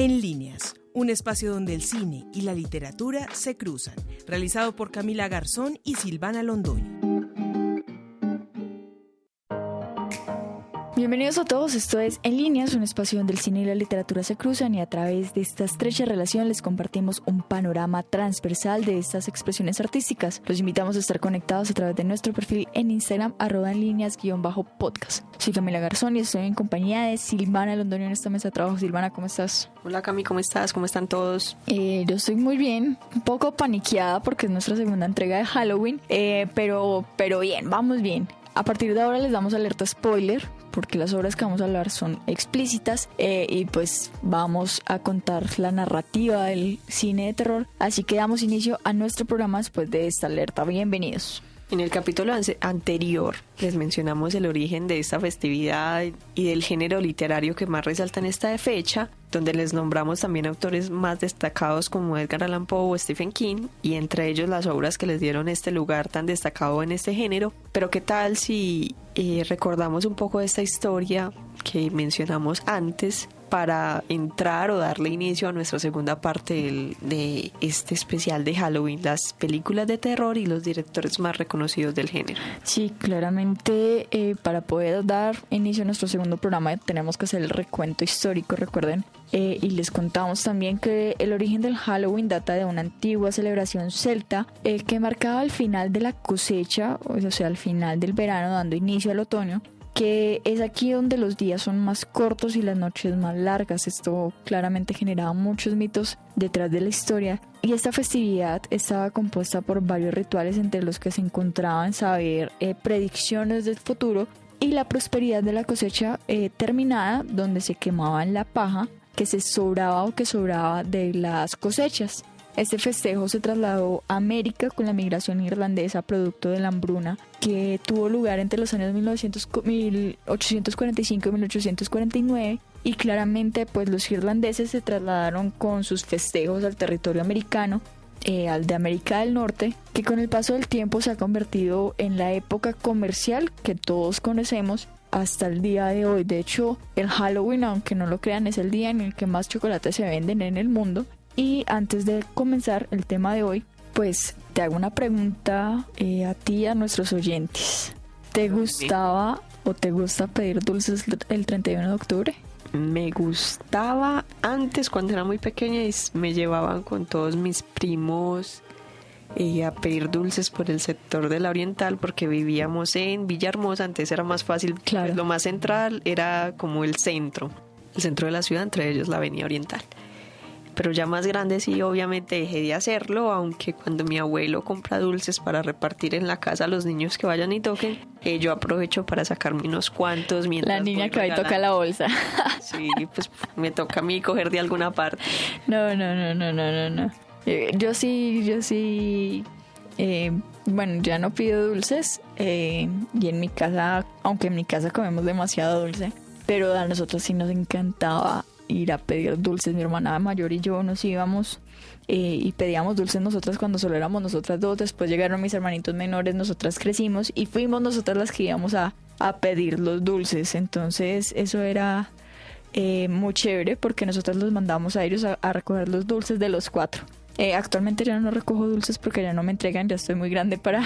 En líneas, un espacio donde el cine y la literatura se cruzan, realizado por Camila Garzón y Silvana Londoño. Bienvenidos a todos, esto es En Líneas, un espacio donde el cine y la literatura se cruzan y a través de esta estrecha relación les compartimos un panorama transversal de estas expresiones artísticas. Los invitamos a estar conectados a través de nuestro perfil en Instagram, arroba en líneas-podcast. Soy Camila Garzón y estoy en compañía de Silvana Londoño en esta mesa de trabajo. Silvana, ¿cómo estás? Hola Cami, ¿cómo estás? ¿Cómo están todos? Eh, yo estoy muy bien, un poco paniqueada porque es nuestra segunda entrega de Halloween, eh, pero, pero bien, vamos bien. A partir de ahora les damos alerta spoiler porque las obras que vamos a hablar son explícitas eh, y pues vamos a contar la narrativa del cine de terror. Así que damos inicio a nuestro programa después de esta alerta. Bienvenidos. En el capítulo anterior les mencionamos el origen de esta festividad y del género literario que más resalta en esta fecha, donde les nombramos también autores más destacados como Edgar Allan Poe o Stephen King, y entre ellos las obras que les dieron este lugar tan destacado en este género. Pero qué tal si eh, recordamos un poco de esta historia que mencionamos antes para entrar o darle inicio a nuestra segunda parte de este especial de Halloween, las películas de terror y los directores más reconocidos del género. Sí, claramente eh, para poder dar inicio a nuestro segundo programa tenemos que hacer el recuento histórico, recuerden. Eh, y les contamos también que el origen del Halloween data de una antigua celebración celta eh, que marcaba el final de la cosecha, o sea, el final del verano dando inicio al otoño que es aquí donde los días son más cortos y las noches más largas. Esto claramente generaba muchos mitos detrás de la historia. Y esta festividad estaba compuesta por varios rituales entre los que se encontraban saber eh, predicciones del futuro y la prosperidad de la cosecha eh, terminada, donde se quemaban la paja que se sobraba o que sobraba de las cosechas. Este festejo se trasladó a América con la migración irlandesa producto de la hambruna que tuvo lugar entre los años 1845 y 1849 y claramente pues los irlandeses se trasladaron con sus festejos al territorio americano eh, al de América del Norte, que con el paso del tiempo se ha convertido en la época comercial que todos conocemos hasta el día de hoy. De hecho, el Halloween, aunque no lo crean, es el día en el que más chocolates se venden en el mundo y antes de comenzar el tema de hoy, pues te hago una pregunta eh, a ti y a nuestros oyentes. ¿Te gustaba o te gusta pedir dulces el 31 de octubre? Me gustaba antes cuando era muy pequeña y me llevaban con todos mis primos eh, a pedir dulces por el sector de la oriental porque vivíamos en Villahermosa, antes era más fácil, claro. lo más central era como el centro, el centro de la ciudad, entre ellos la avenida oriental pero ya más grande sí, obviamente dejé de hacerlo, aunque cuando mi abuelo compra dulces para repartir en la casa a los niños que vayan y toquen, eh, yo aprovecho para sacarme unos cuantos mientras La niña que va y toca la bolsa. Sí, pues me toca a mí coger de alguna parte. No, no, no, no, no, no, no. Eh, yo sí, yo sí eh, bueno, ya no pido dulces y en mi casa, aunque en mi casa comemos demasiado dulce, pero a nosotros sí nos encantaba ir a pedir dulces. Mi hermana mayor y yo nos íbamos eh, y pedíamos dulces nosotras cuando solo éramos nosotras dos. Después llegaron mis hermanitos menores, nosotras crecimos y fuimos nosotras las que íbamos a, a pedir los dulces. Entonces eso era eh, muy chévere porque nosotras los mandamos a ellos a, recoger los dulces de los cuatro. Eh, actualmente ya no recojo dulces porque ya no me entregan, ya estoy muy grande para,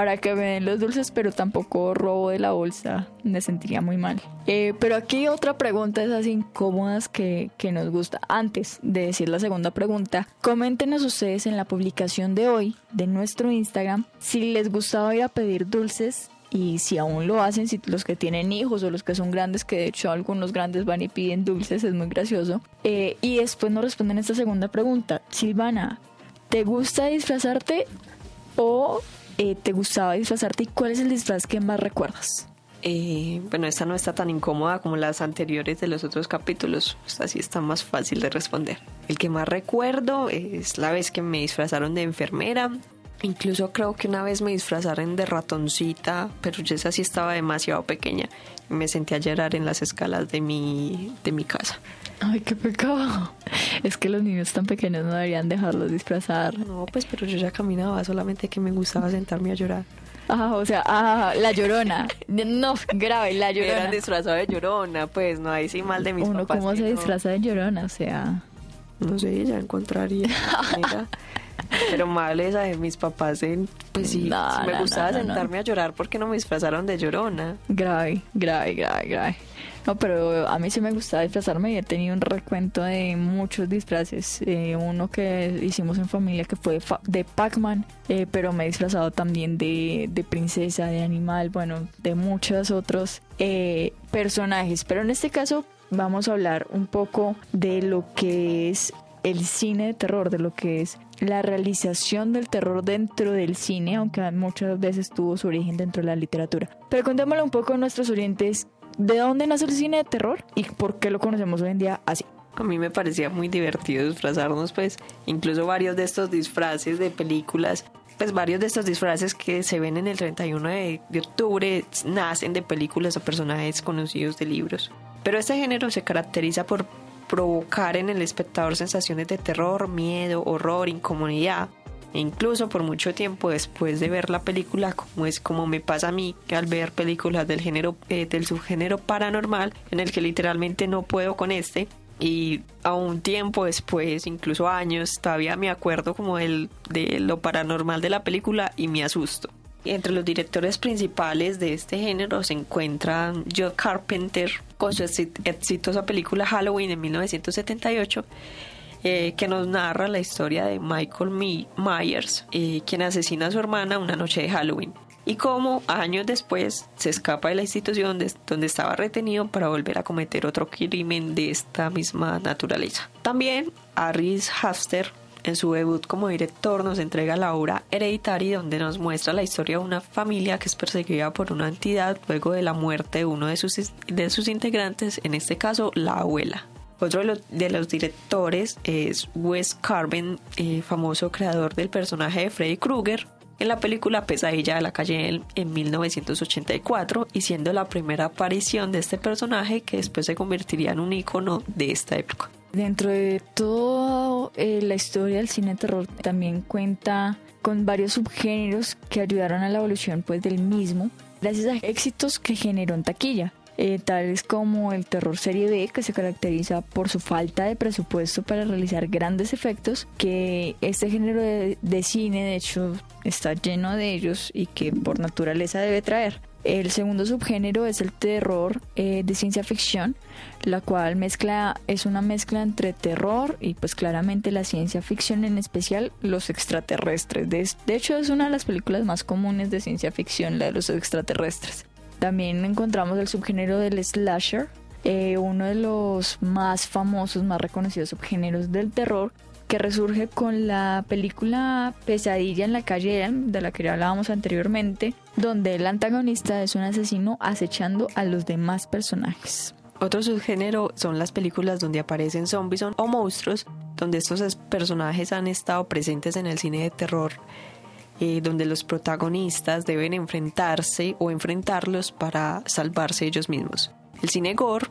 para que me den los dulces, pero tampoco robo de la bolsa. Me sentiría muy mal. Eh, pero aquí otra pregunta, esas incómodas que, que nos gusta. Antes de decir la segunda pregunta, coméntenos ustedes en la publicación de hoy de nuestro Instagram si les gustaba ir a pedir dulces y si aún lo hacen, si los que tienen hijos o los que son grandes, que de hecho algunos grandes van y piden dulces, es muy gracioso. Eh, y después nos responden esta segunda pregunta. Silvana, ¿te gusta disfrazarte o eh, te gustaba disfrazarte y cuál es el disfraz que más recuerdas? Eh, bueno, esta no está tan incómoda como las anteriores de los otros capítulos, así está más fácil de responder. El que más recuerdo es la vez que me disfrazaron de enfermera. Incluso creo que una vez me disfrazaron de ratoncita, pero yo esa sí estaba demasiado pequeña. Me sentí a llorar en las escalas de mi, de mi casa. Ay, qué pecado. Es que los niños tan pequeños no deberían dejarlos disfrazar. No, pues, pero yo ya caminaba, solamente que me gustaba sentarme a llorar. Ah, o sea, ah, la llorona. No, grave, la llorona. Era disfrazado de llorona, pues, no, hay sí mal de mis Uno, ¿cómo se disfraza de llorona? O sea... No sé, ya encontraría. Mira. Pero mal esa de mis papás en, pues sí, No, si me no, gustaba no, no, no. sentarme a llorar porque no me disfrazaron de llorona. Grave, grave, grave, grave. No, pero a mí sí me gustaba disfrazarme y he tenido un recuento de muchos disfraces. Eh, uno que hicimos en familia que fue de, Pac-Man, eh, pero me he disfrazado también de, de princesa, de animal, bueno, de muchos otros eh, personajes. Pero en este caso vamos a hablar un poco de lo que es el cine de terror, de lo que es la realización del terror dentro del cine, aunque muchas veces tuvo su origen dentro de la literatura. Pero contémosle un poco a nuestros oyentes de dónde nace el cine de terror y por qué lo conocemos hoy en día así. A mí me parecía muy divertido disfrazarnos, pues incluso varios de estos disfraces de películas, pues varios de estos disfraces que se ven en el 31 de, de octubre nacen de películas o personajes conocidos de libros. Pero este género se caracteriza por provocar en el espectador sensaciones de terror, miedo, horror, incomodidad. E incluso por mucho tiempo después de ver la película, como es como me pasa a mí al ver películas del género eh, del subgénero paranormal, en el que literalmente no puedo con este, y a un tiempo después, incluso años, todavía me acuerdo como del, de lo paranormal de la película y me asusto. Entre los directores principales de este género se encuentran Joe Carpenter con su exi- exitosa película Halloween en 1978, eh, que nos narra la historia de Michael Myers, eh, quien asesina a su hermana una noche de Halloween. Y cómo años después se escapa de la institución donde estaba retenido para volver a cometer otro crimen de esta misma naturaleza. También Aris Hafster en su debut como director nos entrega la obra Hereditary donde nos muestra la historia de una familia que es perseguida por una entidad luego de la muerte de uno de sus, de sus integrantes, en este caso la abuela. Otro de los, directores es Wes Carven, eh, famoso creador del personaje de Freddy Krueger, en la película Pesadilla de la calle en, en 1984 y siendo la primera aparición de este personaje que después se convertiría en un icono de esta época. Dentro de toda eh, la historia del cine terror también cuenta con varios subgéneros que ayudaron a la evolución pues del mismo gracias a éxitos que generó en taquilla. Eh, tales como el terror serie B, que se caracteriza por su falta de presupuesto para realizar grandes efectos, que este género de, cine de hecho está lleno de ellos y que por naturaleza debe traer. El segundo subgénero es el terror eh, de ciencia ficción, la cual mezcla es una mezcla entre terror y pues claramente la ciencia ficción, en especial los extraterrestres. De, de hecho es una de las películas más comunes de ciencia ficción, la de los extraterrestres. También encontramos el subgénero del slasher, eh, uno de los más famosos, más reconocidos subgéneros del terror, que resurge con la película Pesadilla en la calle de la que ya hablábamos anteriormente, donde el antagonista es un asesino acechando a los demás personajes. Otro subgénero son las películas donde aparecen zombies o monstruos, donde estos es- personajes han estado presentes en el cine de terror, eh, donde los protagonistas deben enfrentarse o enfrentarlos para salvarse ellos mismos. El cine gore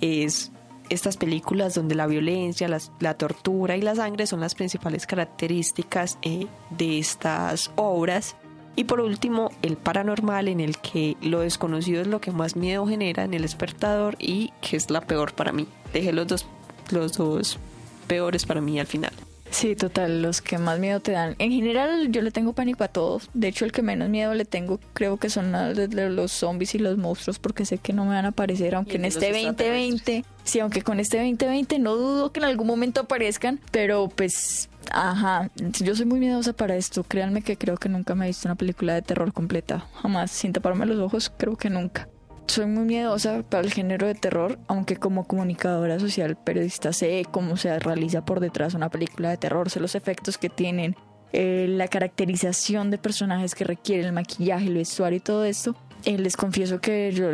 es estas películas donde la violencia, la tortura y la sangre son las principales características eh, de estas obras. Y por último, el paranormal en el que lo desconocido es lo que más miedo genera en el espectador y que es la peor para mí. Dejé los dos, los dos peores para mí al final. Sí, total, los que más miedo te dan. En general, yo le tengo pánico a todos. De hecho, el que menos miedo le tengo, creo que son los zombies y los monstruos, porque sé que no me van a aparecer, aunque en este 2020, sí, aunque con este 2020 no dudo que en algún momento aparezcan, pero pues, ajá, yo soy muy miedosa para esto. Créanme que creo que nunca me he visto una película de terror completa, jamás, sin taparme los ojos, creo que nunca. Soy muy miedosa para el género de terror, aunque como comunicadora social, periodista, sé cómo se realiza por detrás una película de terror, sé los efectos que tienen, eh, la caracterización de personajes que requiere, el maquillaje, el vestuario y todo esto. Eh, les confieso que yo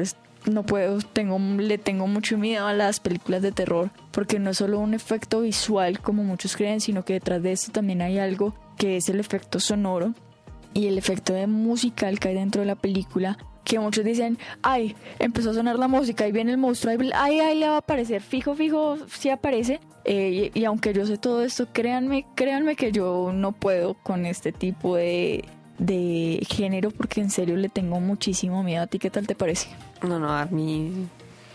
no puedo, tengo, le tengo mucho miedo a las películas de terror, porque no es solo un efecto visual como muchos creen, sino que detrás de esto también hay algo que es el efecto sonoro y el efecto de musical que hay dentro de la película que muchos dicen, ay, empezó a sonar la música y viene el monstruo, ay, ay, le va a aparecer, fijo, fijo, sí aparece. Eh, y, y aunque yo sé todo esto, créanme, créanme que yo no puedo con este tipo de, de género porque en serio le tengo muchísimo miedo. ¿A ti qué tal te parece? No, no, a mí,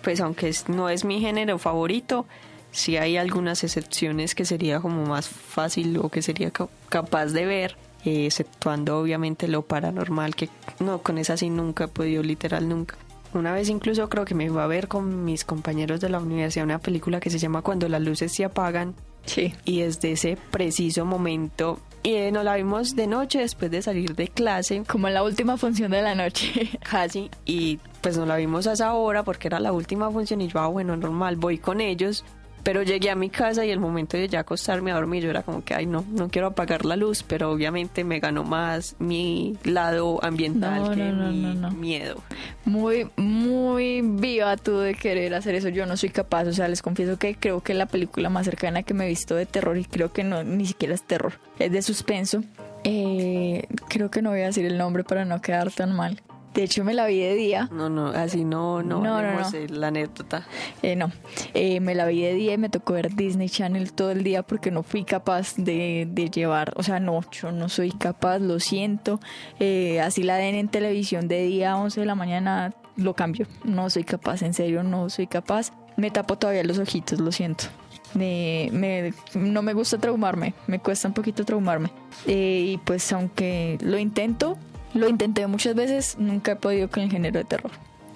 pues aunque es- no es mi género favorito, sí hay algunas excepciones que sería como más fácil o que sería capaz de ver, eh, exceptuando obviamente lo paranormal, que no, con esa sí nunca he podido, literal nunca. Una vez incluso creo que me iba a ver con mis compañeros de la universidad una película que se llama Cuando las luces se apagan. Sí. Y desde ese preciso momento, y eh, nos la vimos de noche después de salir de clase. Como en la última función de la noche. Casi. Y pues nos la vimos a esa hora porque era la última función y yo, ah, bueno, normal, voy con ellos. Pero llegué a mi casa y el momento de ya acostarme a dormir, yo era como que, ay, no, no quiero apagar la luz, pero obviamente me ganó más mi lado ambiental que mi miedo. Muy, muy viva tú de querer hacer eso. Yo no soy capaz, o sea, les confieso que creo que la película más cercana que me he visto de terror, y creo que no, ni siquiera es terror, es de suspenso. Eh, creo que no voy a decir el nombre para no quedar tan mal. De hecho, me la vi de día. No, no, así no, no, no, no, la anécdota. Eh, no, eh, me la vi de día y me tocó ver Disney Channel todo el día porque no fui capaz de, de llevar, o sea, no, yo no soy capaz, lo siento. Eh, así la den en televisión de día a 11 de la mañana, lo cambio. No soy capaz, en serio, no soy capaz. Me tapo todavía los ojitos, lo siento. Me, me, no me gusta traumarme, me cuesta un poquito traumarme. y pues aunque lo intento, lo intenté muchas veces, nunca he podido con el género de terror.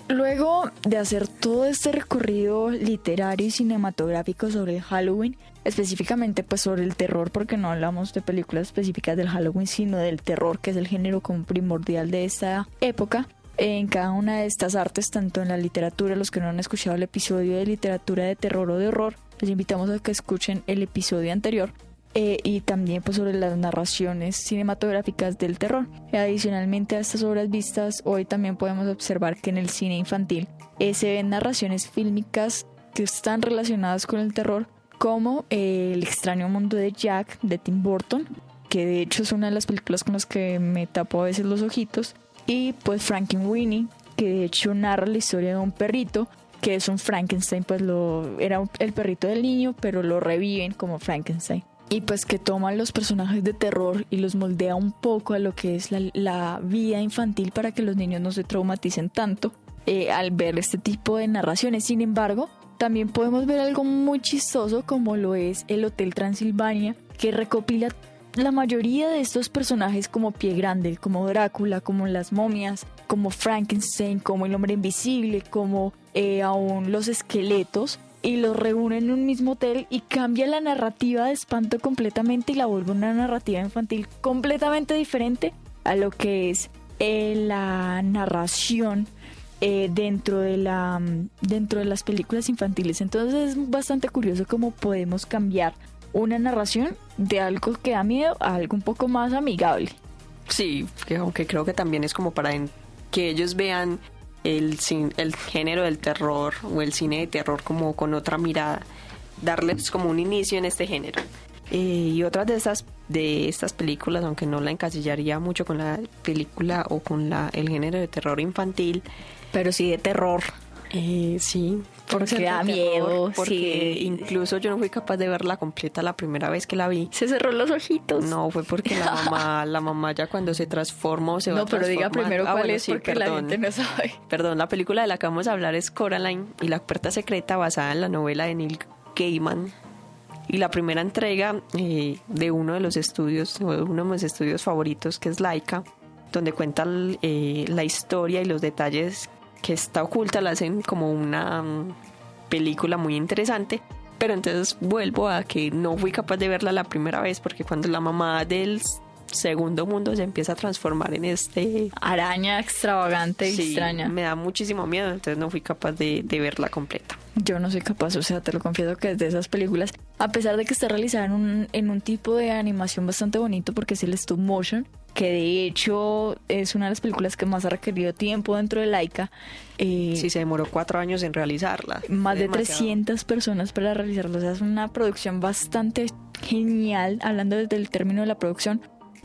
Luego de hacer todo este recorrido literario y cinematográfico sobre el Halloween, específicamente pues sobre el terror, porque no hablamos de películas específicas del Halloween, sino del terror, que es el género como primordial de esta época, en cada una de estas artes, tanto en la literatura, los que no han escuchado el episodio de literatura de terror o de horror, les invitamos a que escuchen el episodio anterior, eh, y también pues, sobre las narraciones cinematográficas del terror. Adicionalmente a estas obras vistas, hoy también podemos observar que en el cine infantil eh, se ven narraciones fílmicas que están relacionadas con el terror, como eh, El extraño mundo de Jack de Tim Burton, que de hecho es una de las películas con las que me tapo a veces los ojitos, y pues Frankenweenie, que de hecho narra la historia de un perrito que es un Frankenstein, pues lo era el perrito del niño, pero lo reviven como Frankenstein y pues que toma los personajes de terror y los moldea un poco a lo que es la, vida infantil para que los niños no se traumaticen tanto eh, al ver este tipo de narraciones. Sin embargo, también podemos ver algo muy chistoso como lo es el Hotel Transilvania, que recopila la mayoría de estos personajes como Pie Grande, como Drácula, como las momias, como Frankenstein, como el hombre invisible, como eh, aún los esqueletos, y los reúne en un mismo hotel y cambia la narrativa de espanto completamente y la vuelve una narrativa infantil completamente diferente a lo que es eh, la narración eh, dentro de la dentro de las películas infantiles. Entonces es bastante curioso cómo podemos cambiar una narración de algo que da miedo a algo un poco más amigable. Sí aunque creo que también es como para que ellos vean el, el género del terror o el cine de terror como con otra mirada, darles como un inicio en este género. Eh, y otras de estas de estas películas, aunque no la encasillaría mucho con la película o con la, el género de terror infantil, pero sí de terror. Eh, sí, porque da miedo. Porque incluso yo no fui capaz de verla completa la primera vez que la vi. Se cerró los ojitos. No, fue porque la mamá, la mamá ya cuando se transformó se va No, pero diga primero ah, cuál es porque la gente no sabe. Perdón, la película de la que vamos a hablar es Coraline y la puerta secreta basada en la novela de Neil Gaiman. Y la primera entrega eh, de uno de los estudios, uno de mis estudios favoritos, que es Laika, donde cuenta eh, la historia y los detalles que está oculta, la hacen como una mm, película muy interesante. Pero entonces vuelvo a que no fui capaz de verla la primera vez porque cuando la mamá del segundo mundo se empieza a transformar en este araña extravagante y extraña. Me da muchísimo miedo, entonces no fui capaz de, de, verla completa. Yo no soy capaz, o sea, te lo confieso que es de esas películas, a pesar de que está realizada en un, en un tipo de animación bastante bonito porque es el stop motion, que de hecho es una de las películas que más ha requerido tiempo dentro de Laika. Eh, sí, se demoró cuatro años en realizarla. Más de 300 personas para realizarla. O sea, es una producción bastante genial, hablando desde el término de la producción.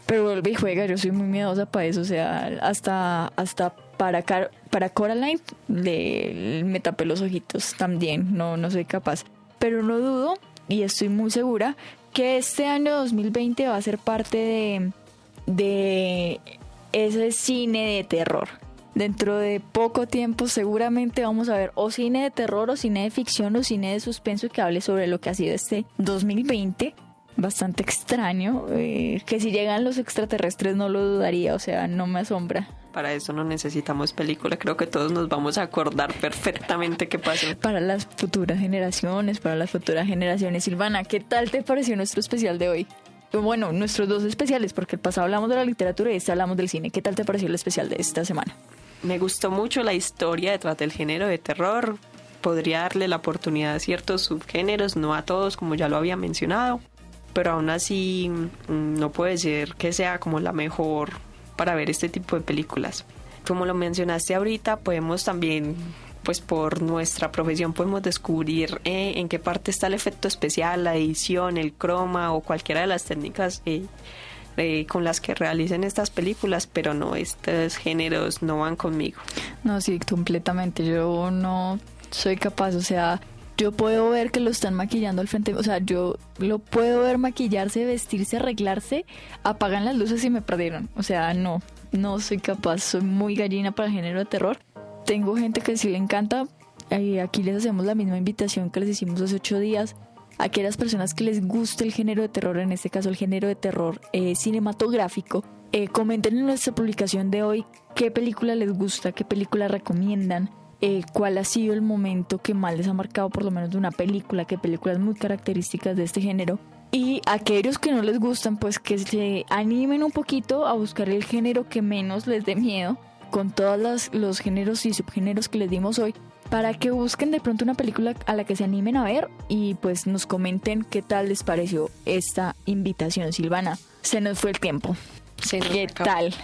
Pero vuelve y juega, yo soy muy miedosa para eso. O sea, hasta, hasta para, para Coraline le, me tapé los ojitos también. No, no soy capaz. Pero no dudo, y estoy muy segura, que este año 2020 va a ser parte de de ese cine de terror. Dentro de poco tiempo seguramente vamos a ver o cine de terror o cine de ficción o cine de suspenso que hable sobre lo que ha sido este 2020. Bastante extraño, eh, que si llegan los extraterrestres no lo dudaría, o sea, no me asombra. Para eso no necesitamos película, creo que todos nos vamos a acordar perfectamente qué pasó. Para las futuras generaciones, para las futuras generaciones. Silvana, ¿qué tal te pareció nuestro especial de hoy? Bueno, nuestros dos especiales, porque el pasado hablamos de la literatura y este hablamos del cine. ¿Qué tal te pareció el especial de esta semana? Me gustó mucho la historia detrás del género de terror. Podría darle la oportunidad a ciertos subgéneros, no a todos, como ya lo había mencionado. Pero aún así, mm, no puede ser que sea como la mejor para ver este tipo de películas. Como lo mencionaste ahorita, podemos también, pues por nuestra profesión, podemos descubrir eh, en qué parte está el efecto especial, la edición, el croma o cualquiera de las técnicas eh, eh, con las que realicen estas películas, pero no, estos géneros no van conmigo. No, sí, completamente. Yo no soy capaz, o sea, yo puedo ver que lo están maquillando al frente, o sea, yo lo puedo ver maquillarse, vestirse, arreglarse, apagan las luces y me perdieron. O sea, no, no soy capaz, soy muy gallina para el género de terror. Tengo gente que sí le encanta, y aquí les hacemos la misma invitación que les hicimos hace ocho días. A aquellas personas que les guste el género de terror, en este caso el género de terror eh, cinematográfico, eh, comenten en nuestra publicación de hoy qué película les gusta, qué película recomiendan, eh, cuál ha sido el momento que más les ha marcado por lo menos de una película, qué películas muy características de este género. Y aquellos que no les gustan, pues que se animen un poquito a buscar el género que menos les dé miedo, con todos los géneros y subgéneros que les dimos hoy, para que busquen de pronto una película a la que se animen a ver y pues nos comenten qué tal les pareció esta invitación, Silvana. Se nos fue el tiempo. ¿Qué tal?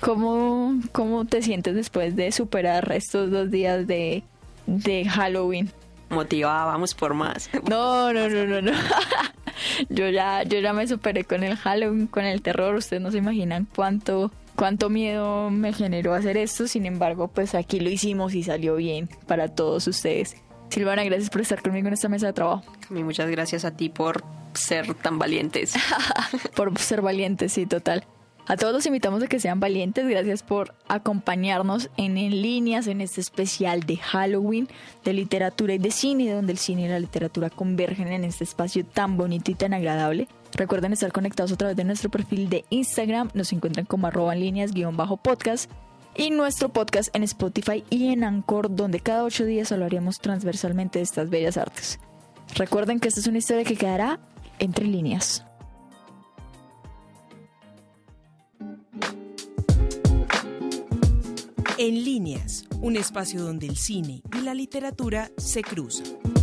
¿Cómo, ¿Cómo te sientes después de superar estos dos días de, de Halloween? Motivada, vamos por más. No, no, no, no, no. yo ya, yo ya me superé con el Halloween, con el terror. Ustedes no se imaginan cuánto, cuánto miedo me generó hacer esto. Sin embargo, pues aquí lo hicimos y salió bien para todos ustedes. Silvana, gracias por estar conmigo en esta mesa de trabajo. A mí muchas gracias a ti por ser tan valientes. por ser valientes, sí, total. A todos los invitamos a que sean valientes. Gracias por acompañarnos en En Líneas en este especial de Halloween de literatura y de cine, donde el cine y la literatura convergen en este espacio tan bonito y tan agradable. Recuerden estar conectados a través de nuestro perfil de Instagram. Nos encuentran como arroba en líneas guion bajo podcast. Y nuestro podcast en Spotify y en Anchor, donde cada ocho días hablaremos transversalmente de estas bellas artes. Recuerden que esta es una historia que quedará entre líneas. En líneas, un espacio donde el cine y la literatura se cruzan.